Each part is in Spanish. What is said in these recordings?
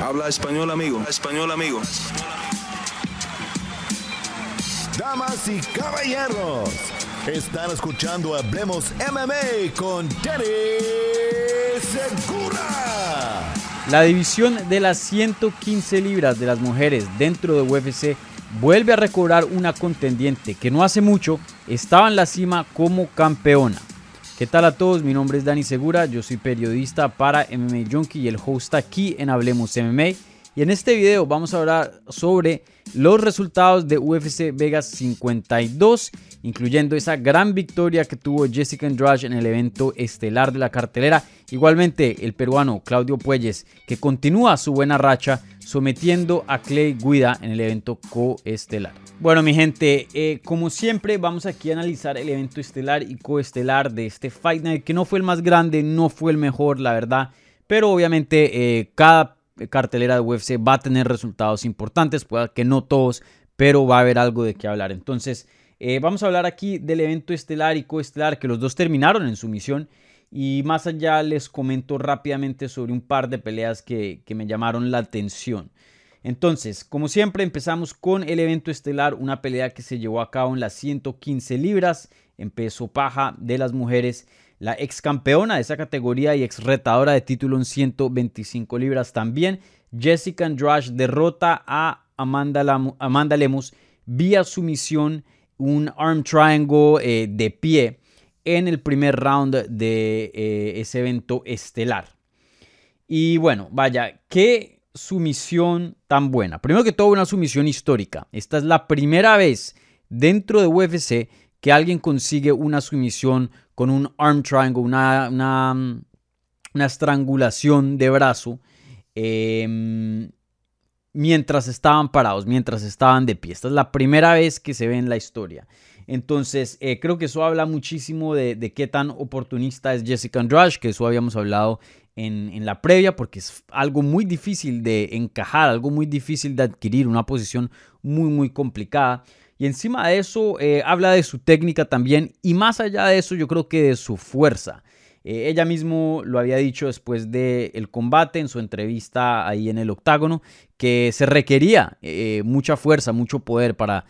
Habla español, amigo. Español, amigo. Damas y caballeros, están escuchando Hablemos MMA con Danny Segura. La división de las 115 libras de las mujeres dentro de UFC vuelve a recobrar una contendiente que no hace mucho estaba en la cima como campeona. ¿Qué tal a todos? Mi nombre es Dani Segura, yo soy periodista para MMA Junkie y el host aquí en Hablemos MMA. Y en este video vamos a hablar sobre los resultados de UFC Vegas 52, incluyendo esa gran victoria que tuvo Jessica Andrade en el evento estelar de la cartelera. Igualmente el peruano Claudio Puelles, que continúa su buena racha sometiendo a Clay Guida en el evento coestelar. Bueno, mi gente, eh, como siempre, vamos aquí a analizar el evento estelar y coestelar de este Fight Night, que no fue el más grande, no fue el mejor, la verdad, pero obviamente eh, cada cartelera de UFC va a tener resultados importantes, puede que no todos, pero va a haber algo de qué hablar. Entonces, eh, vamos a hablar aquí del evento estelar y coestelar, que los dos terminaron en su misión y más allá les comento rápidamente sobre un par de peleas que, me llamaron la atención. Entonces, como siempre, empezamos con el evento estelar, una pelea que se llevó a cabo en las 115 libras en peso paja de las mujeres. La ex campeona de esa categoría y ex retadora de título en 125 libras también. Jessica Andrade derrota a Amanda, Amanda Lemus vía sumisión, un arm triangle eh, de pie en el primer round de eh, ese evento estelar. Y bueno, vaya, qué sumisión tan buena. Primero que todo, una sumisión histórica. Esta es la primera vez dentro de UFC que alguien consigue una sumisión con un arm triangle, una, una, estrangulación de brazo, em, mientras estaban parados, mientras estaban de pie. Esta es la primera vez que se ve en la historia. Entonces, eh, creo que eso habla muchísimo de, qué tan oportunista es Jessica Andrade, que eso habíamos hablado en, la previa, porque es algo muy difícil de encajar, algo muy difícil de adquirir, una posición muy, muy complicada. Y encima de eso, eh, habla de su técnica también, y más allá de eso, yo creo que de su fuerza. Eh, ella mismo lo había dicho después del combate en su entrevista ahí en el octágono, que se requería eh, mucha fuerza, mucho poder para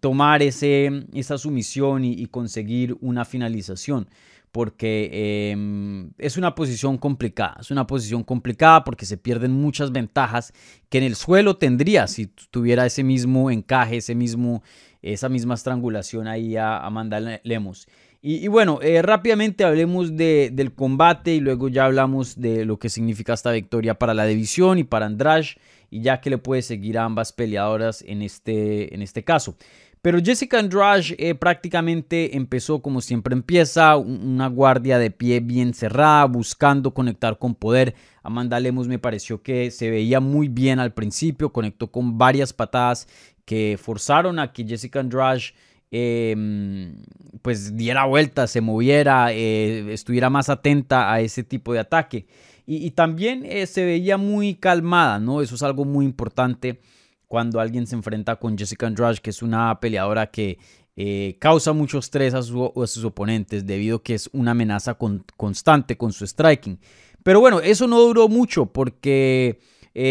tomar ese, esa sumisión y, conseguir una finalización porque em, es una posición complicada. Es una posición complicada porque se pierden muchas ventajas que en el suelo tendría si tuviera ese mismo encaje, ese mismo, esa misma estrangulación ahí a Amanda Lemos. Y, bueno, eh, rápidamente hablemos del combate y luego ya hablamos de lo que significa esta victoria para la división y para Andrade y ya que le puede seguir a ambas peleadoras en este, en este caso. Pero Jessica Andrade eh, prácticamente empezó como siempre empieza, una guardia de pie bien cerrada, buscando conectar con poder. Amanda Lemos me pareció que se veía muy bien al principio, conectó con varias patadas que forzaron a que Jessica Andrade Em, pues diera vuelta, se moviera, eh, estuviera más atenta a ese tipo de ataque. Y, también eh, se veía muy calmada, ¿no? Eso es algo muy importante cuando alguien se enfrenta con Jessica Andrade, que es una peleadora que eh, causa mucho estrés a, sus oponentes debido a que es una amenaza constante con su striking. Pero bueno, eso no duró mucho porque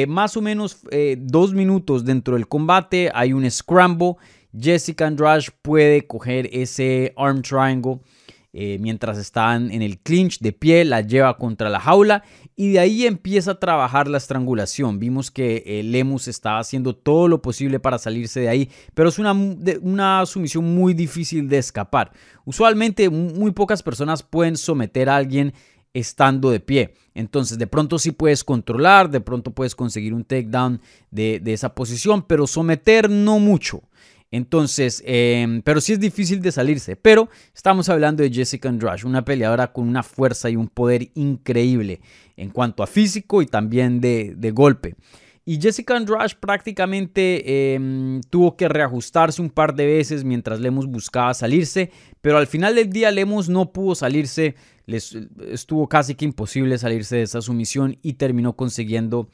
más o menos dos minutos dentro del combate hay un scramble Jessica Andrade puede coger ese arm triangle eh, mientras están en el clinch de pie, la lleva contra la jaula y de ahí empieza a trabajar la estrangulación. Vimos que eh, Lemus estaba haciendo todo lo posible para salirse de ahí, pero es una, una sumisión muy difícil de escapar. Usualmente muy pocas personas pueden someter a alguien estando de pie. Entonces, de pronto sí puedes controlar, de pronto puedes conseguir un takedown de, de esa posición, pero someter no mucho. Entonces, em, pero sí es difícil de salirse. Pero estamos hablando de Jessica Andrade, una peleadora con una fuerza y un poder increíble en cuanto a físico y también de, golpe. Y Jessica Andrade prácticamente em, tuvo que reajustarse un par de veces mientras Lemos buscaba salirse, pero al final del día Lemos no pudo salirse, Les, estuvo casi que imposible salirse de esa sumisión y terminó consiguiendo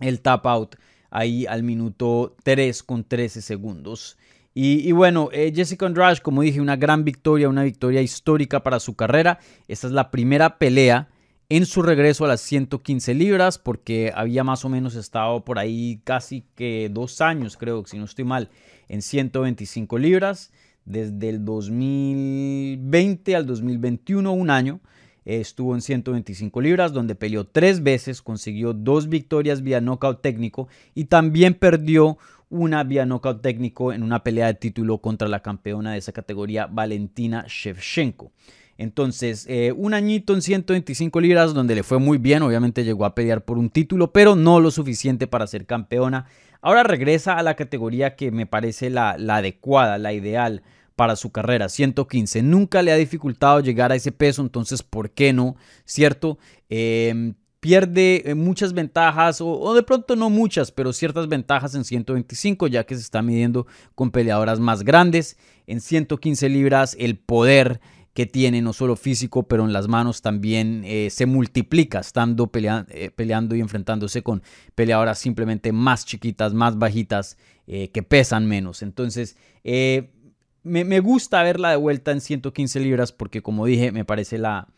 el tap out ahí al minuto 3 con 13 segundos. Y, bueno, eh, Jessica Andrade, como dije, una gran victoria, una victoria histórica para su carrera. Esta es la primera pelea en su regreso a las 115 libras, porque había más o menos estado por ahí casi que dos años, creo, si no estoy mal, en 125 libras, desde el 2020 al 2021, un año. Estuvo en 125 libras, donde peleó tres veces, consiguió dos victorias vía knockout técnico y también perdió una vía knockout técnico en una pelea de título contra la campeona de esa categoría, Valentina Shevchenko. Entonces, eh, un añito en 125 libras donde le fue muy bien, obviamente llegó a pelear por un título, pero no lo suficiente para ser campeona. Ahora regresa a la categoría que me parece la adecuada, la ideal para su carrera, 115. Nunca le ha dificultado llegar a ese peso, entonces, ¿por qué no? ¿Cierto? Em, pierde eh, muchas ventajas, o, de pronto no muchas, pero ciertas ventajas en 125, ya que se está midiendo con peleadoras más grandes. En 115 libras, el poder que tiene, no solo físico, pero en las manos también eh, se multiplica, estando eh, peleando y enfrentándose con peleadoras simplemente más chiquitas, más bajitas, que pesan menos. Entonces, me, gusta verla de vuelta en 115 libras porque como dije, me parece la,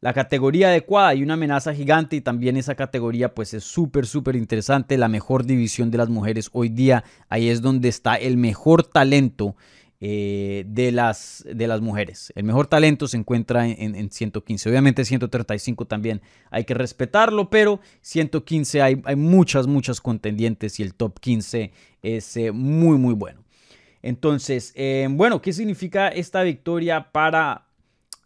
la categoría adecuada y una amenaza gigante y también esa categoría pues es súper súper interesante, la mejor división de las mujeres hoy día, ahí es donde está el mejor talento eh, de, las, de las mujeres. El mejor talento se encuentra en, 115, obviamente 135 también hay que respetarlo, pero 115 hay, hay muchas muchas contendientes y el top 15 es eh, muy muy bueno. Entonces, eh, bueno, ¿qué significa esta victoria para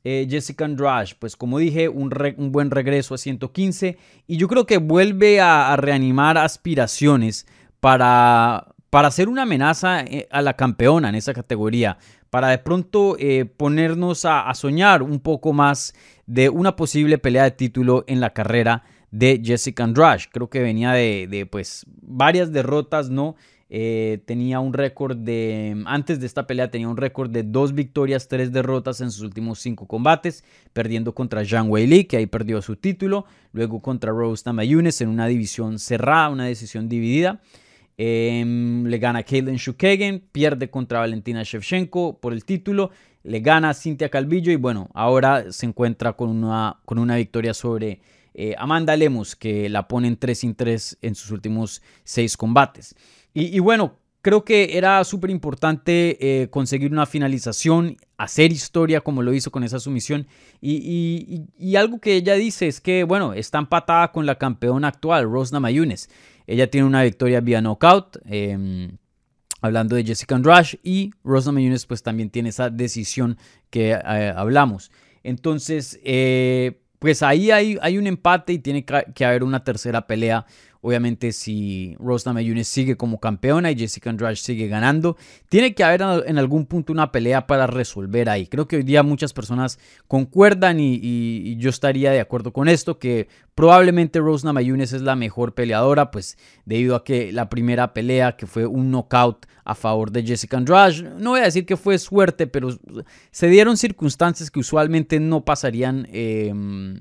eh, Jessica Andrade? Pues como dije, un, buen regreso a 115 y yo creo que vuelve a, reanimar aspiraciones para, para hacer una amenaza eh, a la campeona en esa categoría, para de pronto ponernos a, soñar un poco más de una posible pelea de título en la carrera de Jessica Andrade. Creo que venía de, de pues varias derrotas, ¿no? Eh, tenía un récord de, antes de esta pelea tenía un récord de dos victorias, tres derrotas en sus últimos cinco combates, perdiendo contra Zhang Weili, que ahí perdió su título, luego contra Rose Namajunas en una división cerrada, una decisión dividida. Em, le gana Caitlin Shukagan, pierde contra Valentina Shevchenko por el título, le gana Cynthia Calvillo y bueno, ahora se encuentra con una, con una victoria sobre eh, Amanda Lemus, que la pone en 3 sin 3 en sus últimos seis combates. Y, bueno, creo que era súper importante eh, conseguir una finalización, hacer historia como lo hizo con esa sumisión. Y, algo que ella dice es que, bueno, está empatada con la campeona actual, Rosna Mayunes. Ella tiene una victoria vía knockout. Em, hablando de Jessica Andrade y Rosna Mayunes pues también tiene esa decisión que eh, hablamos. Entonces, eh, pues ahí hay, hay, un empate y tiene que haber una tercera pelea Obviamente, si Rose Namajunas sigue como campeona y Jessica Andrade sigue ganando, tiene que haber en algún punto una pelea para resolver ahí. Creo que hoy día muchas personas concuerdan y, yo estaría de acuerdo con esto, que probablemente Rose Namajunas es la mejor peleadora, pues debido a que la primera pelea, que fue un knockout a favor de Jessica Andrade, no voy a decir que fue suerte, pero se dieron circunstancias que usualmente no pasarían. Em,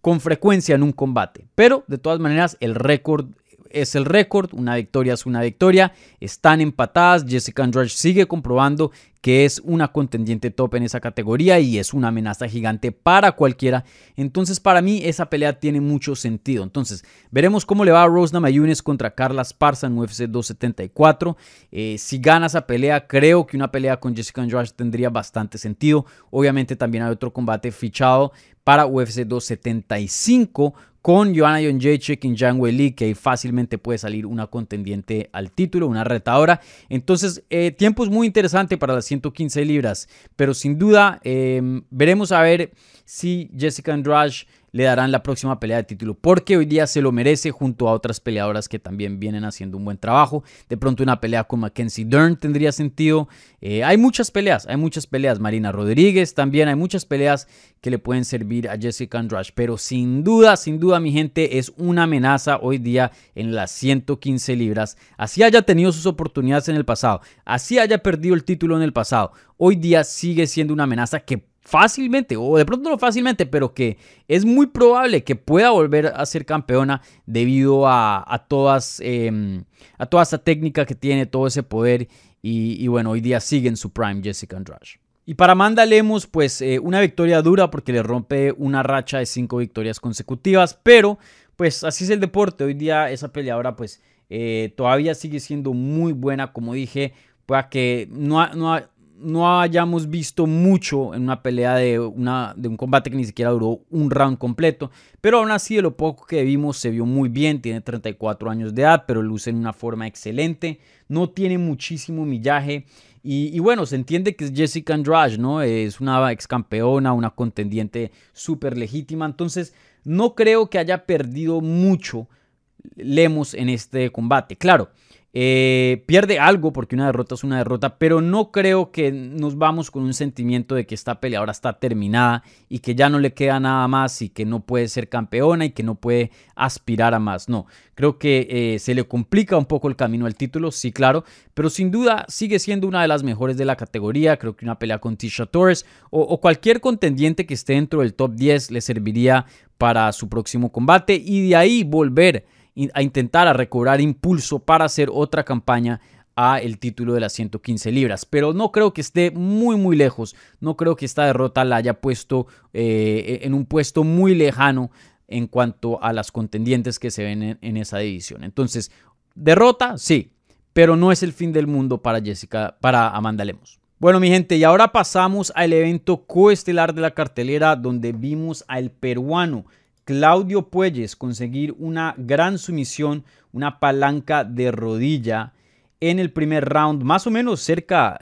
con frecuencia en un combate. Pero de todas maneras el récord es el récord, una victoria es una victoria, están empatadas, Jessica Andrade sigue comprobando que es una contendiente top en esa categoría y es una amenaza gigante para cualquiera. Entonces para mí esa pelea tiene mucho sentido. Entonces veremos cómo le va a Rose contra Carla Esparza en UFC 274. Eh, si gana esa pelea, creo que una pelea con Jessica Andrade tendría bastante sentido. Obviamente también hay otro combate fichado para UFC 275 con Joanna Jędrzejczyk y Zhang Weili, que fácilmente puede salir una contendiente al título, una retadora. Entonces, eh, tiempo es muy interesante para las 115 libras, pero sin duda em, veremos a ver si Jessica Andrade le darán la próxima pelea de título, porque hoy día se lo merece junto a otras peleadoras que también vienen haciendo un buen trabajo. De pronto una pelea con Mackenzie Dern tendría sentido. Eh, hay muchas peleas, hay muchas peleas. Marina Rodríguez también, hay muchas peleas que le pueden servir a Jessica Andrade, pero sin duda, sin duda mi gente, es una amenaza hoy día en las 115 libras. Así haya tenido sus oportunidades en el pasado, así haya perdido el título en el pasado, hoy día sigue siendo una amenaza que fácilmente, o de pronto no fácilmente, pero que es muy probable que pueda volver a ser campeona debido a, todas, em, a toda esa técnica que tiene, todo ese poder. Y, bueno, hoy día sigue en su prime Jessica Andrade. Y para Amanda Lemos, pues eh, una victoria dura porque le rompe una racha de cinco victorias consecutivas, pero pues así es el deporte. Hoy día esa peleadora pues eh, todavía sigue siendo muy buena, como dije, para que no, no, no hayamos visto mucho en una pelea de, una, de un combate que ni siquiera duró un round completo, pero aún así de lo poco que vimos se vio muy bien, tiene 34 años de edad, pero luce en una forma excelente, no tiene muchísimo millaje y, bueno, se entiende que es Jessica Andrade, ¿no? Es una ex campeona, una contendiente súper legítima, entonces no creo que haya perdido mucho Lemos en este combate. Claro, eh, pierde algo porque una derrota es una derrota, pero no creo que nos vamos con un sentimiento de que esta pelea ahora está terminada y que ya no le queda nada más y que no puede ser campeona y que no puede aspirar a más. No, creo que eh, se le complica un poco el camino al título, sí, claro, pero sin duda sigue siendo una de las mejores de la categoría. Creo que una pelea con Tisha Torres o, o cualquier contendiente que esté dentro del top 10 le serviría para su próximo combate y de ahí volver a intentar a recobrar impulso para hacer otra campaña a el título de las 115 libras. Pero no creo que esté muy muy lejos. No creo que esta derrota la haya puesto eh, en un puesto muy lejano en cuanto a las contendientes que se ven en, esa división. Entonces, derrota, sí, pero no es el fin del mundo para Jessica, para Amanda Lemos. Bueno, mi gente, y ahora pasamos al evento coestelar de la cartelera donde vimos al peruano Claudio Puelles conseguir una gran sumisión, una palanca de rodilla en el primer round, más o menos cerca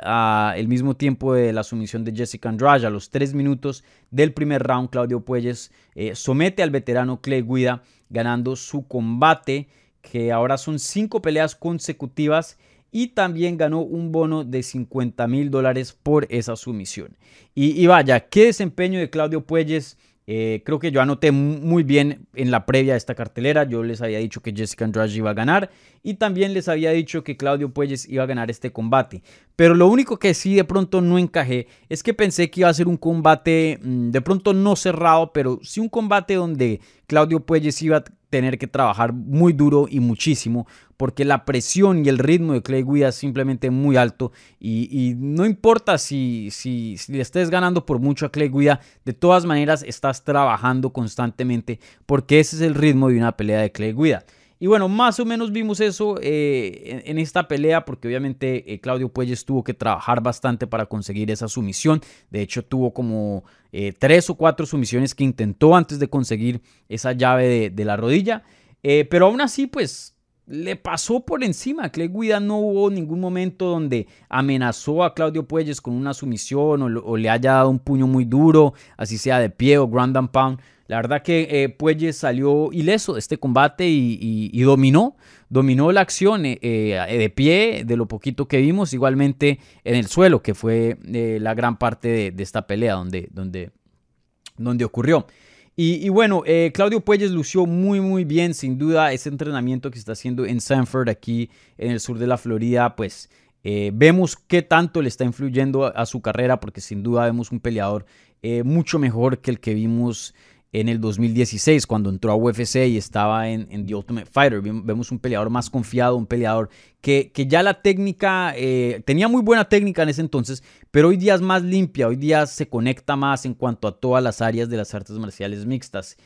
al mismo tiempo de la sumisión de Jessica Andrade. A los tres minutos del primer round, Claudio Puelles eh, somete al veterano Clay Guida, ganando su combate, que ahora son cinco peleas consecutivas. Y también ganó un bono de 50 mil dólares por esa sumisión. Y, y, vaya, qué desempeño de Claudio Puelles eh, creo que yo anoté muy bien en la previa de esta cartelera. Yo les había dicho que Jessica Andrade iba a ganar y también les había dicho que Claudio Puelles iba a ganar este combate. Pero lo único que sí de pronto no encajé es que pensé que iba a ser un combate mm, de pronto no cerrado, pero sí un combate donde Claudio Puelles iba a tener que trabajar muy duro y muchísimo porque la presión y el ritmo de Clay Guida es simplemente muy alto y, no importa si, si, le estés ganando por mucho a Clay Guida, de todas maneras estás trabajando constantemente porque ese es el ritmo de una pelea de Clay Guida. Y bueno, más o menos vimos eso eh, en, esta pelea porque obviamente eh, Claudio Puelles tuvo que trabajar bastante para conseguir esa sumisión. De hecho, tuvo como eh, tres o cuatro sumisiones que intentó antes de conseguir esa llave de, la rodilla. pero aún así, pues le pasó por encima. Clay Guida no hubo ningún momento donde amenazó a Claudio Puelles con una sumisión o, le haya dado un puño muy duro, así sea de pie o ground pound. La verdad que eh, Puelles salió ileso de este combate y, dominó, dominó la acción eh, eh, de pie, de lo poquito que vimos, igualmente en el suelo, que fue la gran parte de, esta pelea donde, donde, donde ocurrió. Y, bueno, Claudio Puelles lució muy, muy bien, sin duda, ese entrenamiento que está haciendo en Sanford, aquí en el sur de la Florida, pues vemos qué tanto le está influyendo a, su carrera, porque sin duda vemos un peleador mucho mejor que el que vimos en el 2016 cuando entró a UFC y estaba en, The Ultimate Fighter. Vemos un peleador más confiado, un peleador que, que ya la técnica, eh, tenía muy buena técnica en ese entonces, pero hoy día es más limpia, hoy día se conecta más en cuanto a todas las áreas de las artes marciales mixtas.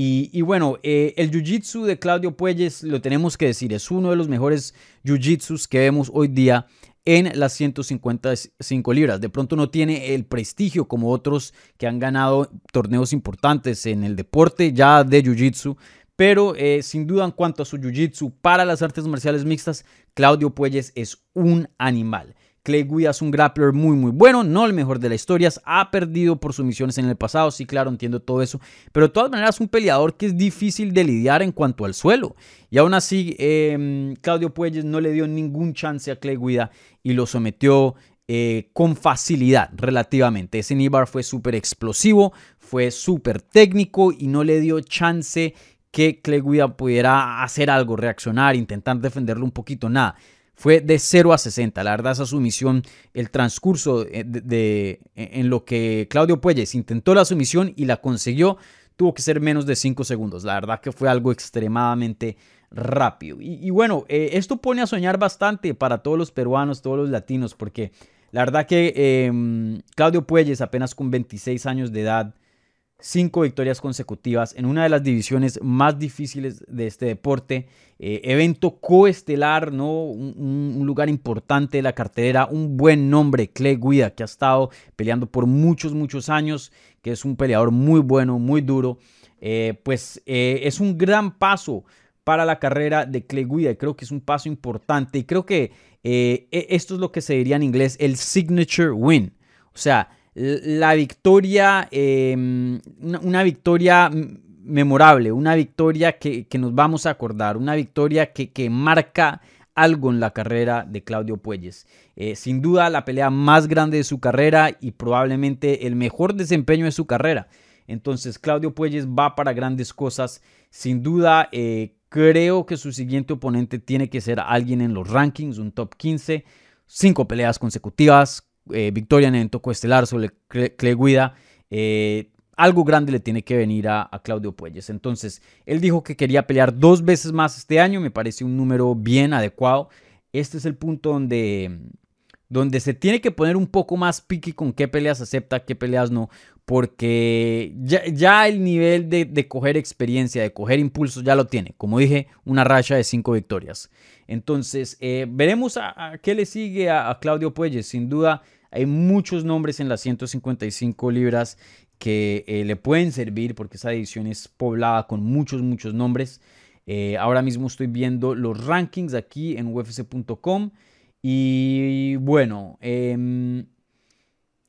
Y, bueno, eh, el Jiu-Jitsu de Claudio Puelles, lo tenemos que decir, es uno de los mejores Jiu-Jitsus que vemos hoy día en las 155 libras. De pronto no tiene el prestigio como otros que han ganado torneos importantes en el deporte ya de Jiu-Jitsu, pero eh, sin duda en cuanto a su Jiu-Jitsu para las artes marciales mixtas, Claudio Puelles es un animal. Clay Guida es un grappler muy muy bueno, no el mejor de la historia, ha perdido por sumisiones en el pasado, sí claro, entiendo todo eso, pero de todas maneras es un peleador que es difícil de lidiar en cuanto al suelo. Y aún así, em, Claudio Puelles no le dio ningún chance a Clay Guida y lo sometió eh, con facilidad relativamente. Ese Nibar fue súper explosivo, fue súper técnico y no le dio chance que Clay Guida pudiera hacer algo, reaccionar, intentar defenderlo un poquito, nada fue de 0 a 60. La verdad, esa sumisión, el transcurso de, en lo que Claudio Puelles intentó la sumisión y la consiguió, tuvo que ser menos de 5 segundos. La verdad que fue algo extremadamente rápido. Y, bueno, eh, esto pone a soñar bastante para todos los peruanos, todos los latinos, porque La verdad que em, Claudio Puelles, apenas con 26 años de edad, cinco victorias consecutivas en una de las divisiones más difíciles de este deporte. Eh, evento coestelar, ¿no? Un, lugar importante de la cartelera, un buen nombre, Clay Guida, que ha estado peleando por muchos, muchos años, que es un peleador muy bueno, muy duro. Eh, pues eh, es un gran paso para la carrera de Clay Guida y creo que es un paso importante y creo que e, esto es lo que se diría en inglés el signature win. O sea, la victoria, em, una, victoria memorable, una victoria que, nos vamos a acordar, una victoria que, marca algo en la carrera de Claudio Puelles. Eh, sin duda la pelea más grande de su carrera y probablemente el mejor desempeño de su carrera. Entonces Claudio Puelles va para grandes cosas. Sin duda eh, creo que su siguiente oponente tiene que ser alguien en los rankings, un top 15. Cinco peleas consecutivas, eh, victoria en evento coestelar sobre Clay Guida, eh, algo grande le tiene que venir a, Claudio Puelles. Entonces, él dijo que quería pelear dos veces más este año, me parece un número bien adecuado. Este es el punto donde, donde se tiene que poner un poco más piqui con qué peleas acepta, qué peleas no, porque ya, el nivel de, coger experiencia, de coger impulsos, ya lo tiene. Como dije, una racha de cinco victorias. Entonces, eh, veremos a, qué le sigue a Claudio Puelles. Sin duda, hay muchos nombres en las 155 libras que eh, le pueden servir porque esa edición es poblada con muchos, muchos nombres. Eh, ahora mismo estoy viendo los rankings aquí en ufc.com y bueno, em,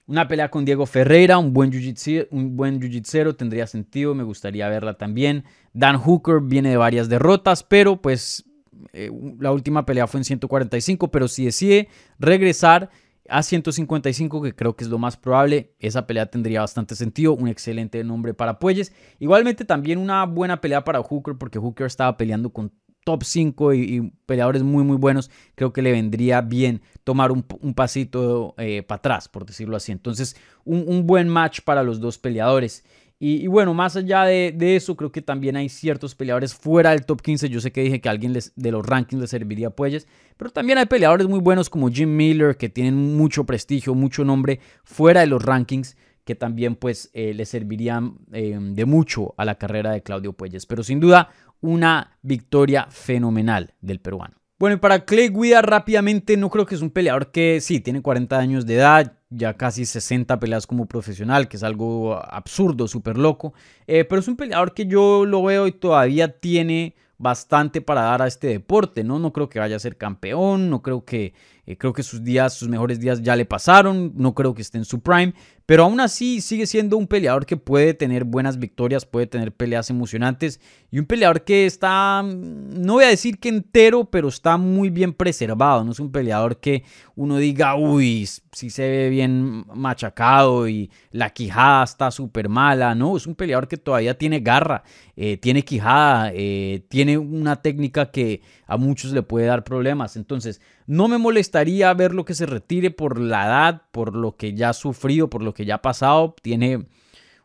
una pelea con Diego Ferreira, un buen jiu un buen jiu tendría sentido, me gustaría verla también. Dan Hooker viene de varias derrotas, pero pues eh, la última pelea fue en 145, pero si decide regresar a 155, que creo que es lo más probable. Esa pelea tendría bastante sentido. Un excelente nombre para Puelles. Igualmente también una buena pelea para Hooker, porque Hooker estaba peleando con top 5 y, peleadores muy muy buenos. Creo que le vendría bien tomar un, pasito eh, para atrás, por decirlo así. Entonces, un, un buen match para los dos peleadores. Y, bueno, más allá de, eso, creo que también hay ciertos peleadores fuera del top 15. Yo sé que dije que a alguien de los rankings le serviría Puelles, pero también hay peleadores muy buenos como Jim Miller, que tienen mucho prestigio, mucho nombre fuera de los rankings, que también pues eh, le servirían eh, de mucho a la carrera de Claudio Puelles. Pero sin duda, una victoria fenomenal del peruano. Bueno, y para Clay Guida rápidamente, no creo que es un peleador que sí, tiene 40 años de edad, ya casi 60 peleas como profesional, que es algo absurdo, súper loco, eh, pero es un peleador que yo lo veo y todavía tiene bastante para dar a este deporte, ¿no? No creo que vaya a ser campeón, no creo que, eh, creo que sus días, sus mejores días ya le pasaron, no creo que esté en su prime, pero aún así sigue siendo un peleador que puede tener buenas victorias, puede tener peleas emocionantes y un peleador que está, no voy a decir que entero, pero está muy bien preservado. No es un peleador que uno diga, uy, si se ve bien machacado y la quijada está súper mala. No, es un peleador que todavía tiene garra, eh, tiene quijada, eh, tiene una técnica que a muchos le puede dar problemas. Entonces, no me molestaría verlo que se retire por la edad, por lo que ya ha sufrido, por lo que ya ha pasado. Tiene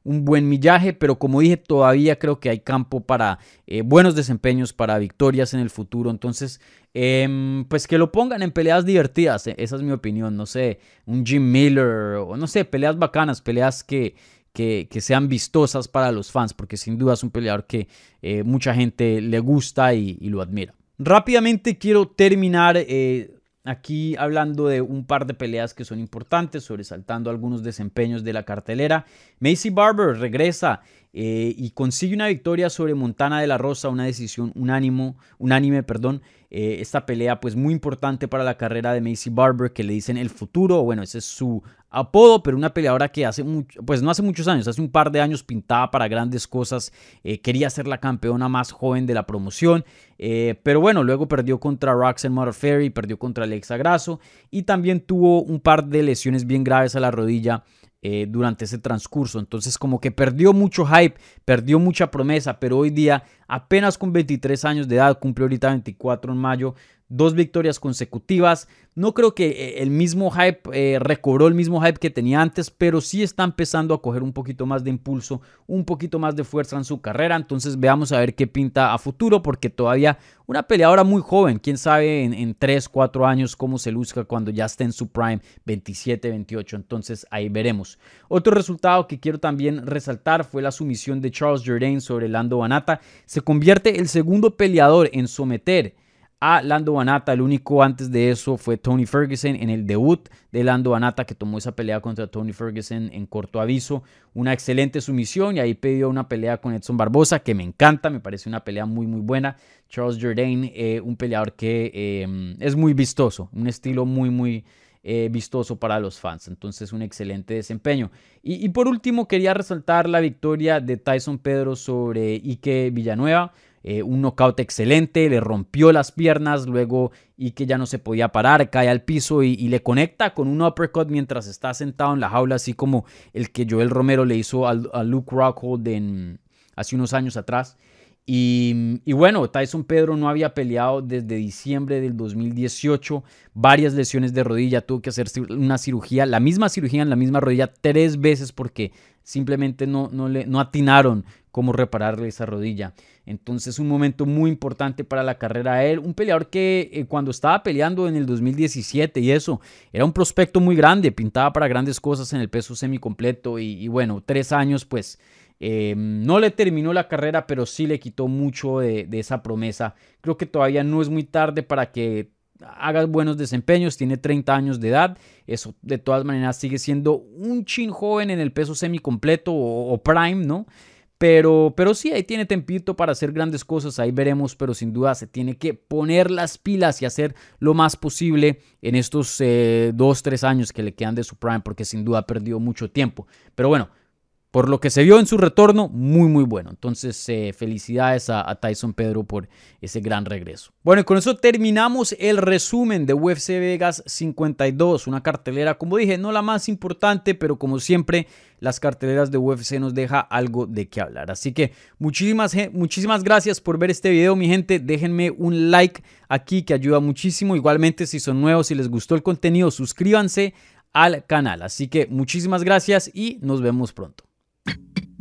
un buen millaje, pero como dije, todavía creo que hay campo para eh, buenos desempeños, para victorias en el futuro. Entonces, em, pues que lo pongan en peleas divertidas, eh, esa es mi opinión. No sé, un Jim Miller o no sé, peleas bacanas, peleas que, que, sean vistosas para los fans, porque sin duda es un peleador que eh, mucha gente le gusta y lo admira. Rápidamente quiero terminar eh, aquí hablando de un par de peleas que son importantes, sobresaltando algunos desempeños de la cartelera. Macy Barber regresa eh, y consigue una victoria sobre Montana de la Rosa, una decisión unánimo, unánime. Perdón. Eh, esta pelea pues muy importante para la carrera de Macy Barber, que le dicen el futuro, bueno, ese es su apodo, pero una peleadora que hace mucho, pues no hace muchos años, hace un par de años pintaba para grandes cosas, eh, quería ser la campeona más joven de la promoción, eh, pero bueno, luego perdió contra Roxanne Modafferi, perdió contra Alexa Grasso y también tuvo un par de lesiones bien graves a la rodilla eh, durante ese transcurso. Entonces como que perdió mucho hype, perdió mucha promesa, pero hoy día apenas con 23 años de edad, cumplió ahorita 24 en mayo, dos victorias consecutivas. No creo que eh, el mismo hype eh, recobró el mismo hype que tenía antes, pero sí está empezando a coger un poquito más de impulso, un poquito más de fuerza en su carrera. Entonces veamos a ver qué pinta a futuro, porque todavía una peleadora muy joven, quién sabe en, en 3, 4 años cómo se luzca cuando ya esté en su prime, 27, 28. Entonces ahí veremos. Otro resultado que quiero también resaltar fue la sumisión de Charles Jourdain sobre Lando Banata. Se convierte el segundo peleador en someter a Lando Banata. El único antes de eso fue Tony Ferguson en el debut de Lando Banata que tomó esa pelea contra Tony Ferguson en corto aviso. Una excelente sumisión y ahí pidió una pelea con Edson Barbosa que me encanta, me parece una pelea muy muy buena. Charles Jourdain, eh, un peleador que eh, es muy vistoso, un estilo muy muy... Eh, vistoso para los fans. Entonces, un excelente desempeño. Y, y, por último, quería resaltar la victoria de Tyson Pedro sobre Ike Villanueva. Eh, un knockout excelente, le rompió las piernas, luego y que ya no se podía parar, cae al piso y, le conecta con un uppercut mientras está sentado en la jaula, así como el que Joel Romero le hizo a, Luke Rockhold hace unos años atrás. Y, bueno, Tyson Pedro no había peleado desde diciembre del 2018, varias lesiones de rodilla, tuvo que hacer una cirugía, la misma cirugía en la misma rodilla tres veces porque simplemente no, no, le, no atinaron cómo repararle esa rodilla. Entonces un momento muy importante para la carrera de él, un peleador que eh, cuando estaba peleando en el 2017 y eso, era un prospecto muy grande, pintaba para grandes cosas en el peso semicompleto y, y bueno, tres años pues eh, no le terminó la carrera, pero sí le quitó mucho de, esa promesa. Creo que todavía no es muy tarde para que haga buenos desempeños, tiene 30 años de edad, eso de todas maneras sigue siendo un chin joven en el peso semicompleto o, o prime, ¿no? Pero, pero sí, ahí tiene tempito para hacer grandes cosas, ahí veremos, pero sin duda se tiene que poner las pilas y hacer lo más posible en estos eh, dos, tres años que le quedan de su prime, porque sin duda ha perdido mucho tiempo. Pero bueno, por lo que se vio en su retorno, muy muy bueno. Entonces, eh, felicidades a, Tyson Pedro por ese gran regreso. Bueno, y con eso terminamos el resumen de UFC Vegas 52, una cartelera, como dije, no la más importante, pero como siempre, las carteleras de UFC nos deja algo de qué hablar. Así que muchísimas, muchísimas gracias por ver este video, mi gente. Déjenme un like aquí que ayuda muchísimo. Igualmente, si son nuevos, si les gustó el contenido, suscríbanse al canal. Así que muchísimas gracias y nos vemos pronto.